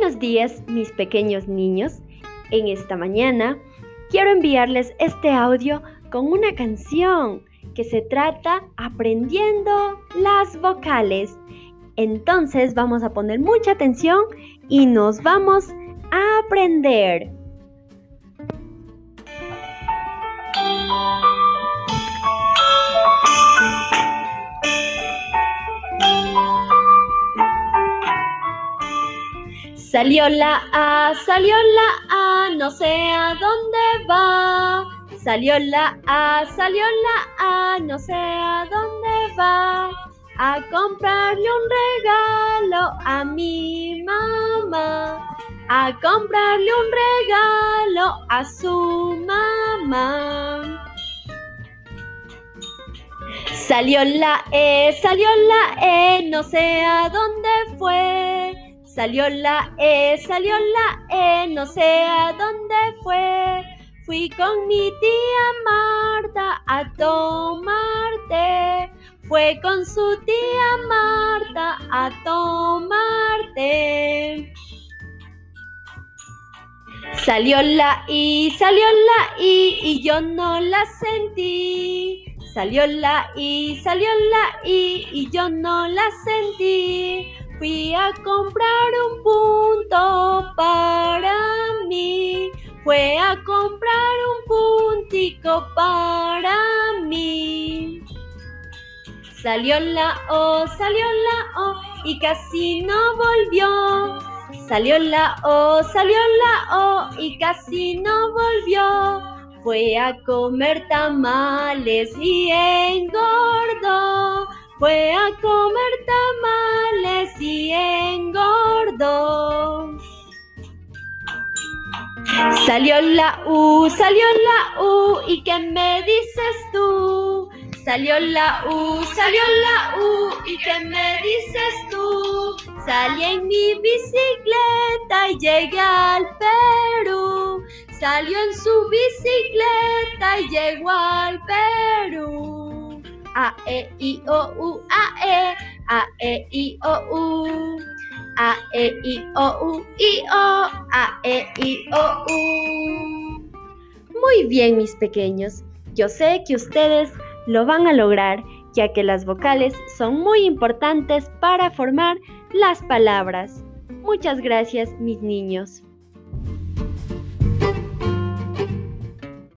Buenos días, mis pequeños niños. En esta mañana quiero enviarles este audio con una canción que se trata aprendiendo las vocales. Entonces vamos a poner mucha atención y nos vamos a aprender. Salió la A, salió la A, no sé a dónde va. Salió la A, salió la A, no sé a dónde va. A comprarle un regalo a mi mamá. A comprarle un regalo a su mamá. Salió la E, salió la E, no sé a dónde fue. Salió la E, salió la E, no sé a dónde fue. Fui con mi tía Marta a tomarte. Fue con su tía Marta a tomarte. Salió la I, salió la I y yo no la sentí. Salió la I, salió la I y yo no la sentí. Fui a comprar un punto para mí. Fue a comprar un puntico para mí. Salió la O, salió la O y casi no volvió. Salió la O, salió la O y casi no volvió. Fue a comer tamales y engordó. Fue a comer tamales y engordó. Salió la U, salió la U, ¿y qué me dices tú? Salió la U, salió la U, ¿y qué me dices tú? Salí en mi bicicleta y llegué al Perú. Salió en su bicicleta y llegó al Perú. A, E, I, O, U, A, E, A, E, I, O, U. A, E, I, O, U, I, O, A, E, I, O, U. Muy bien, mis pequeños. Yo sé que ustedes lo van a lograr, ya que las vocales son muy importantes para formar las palabras. Muchas gracias, mis niños.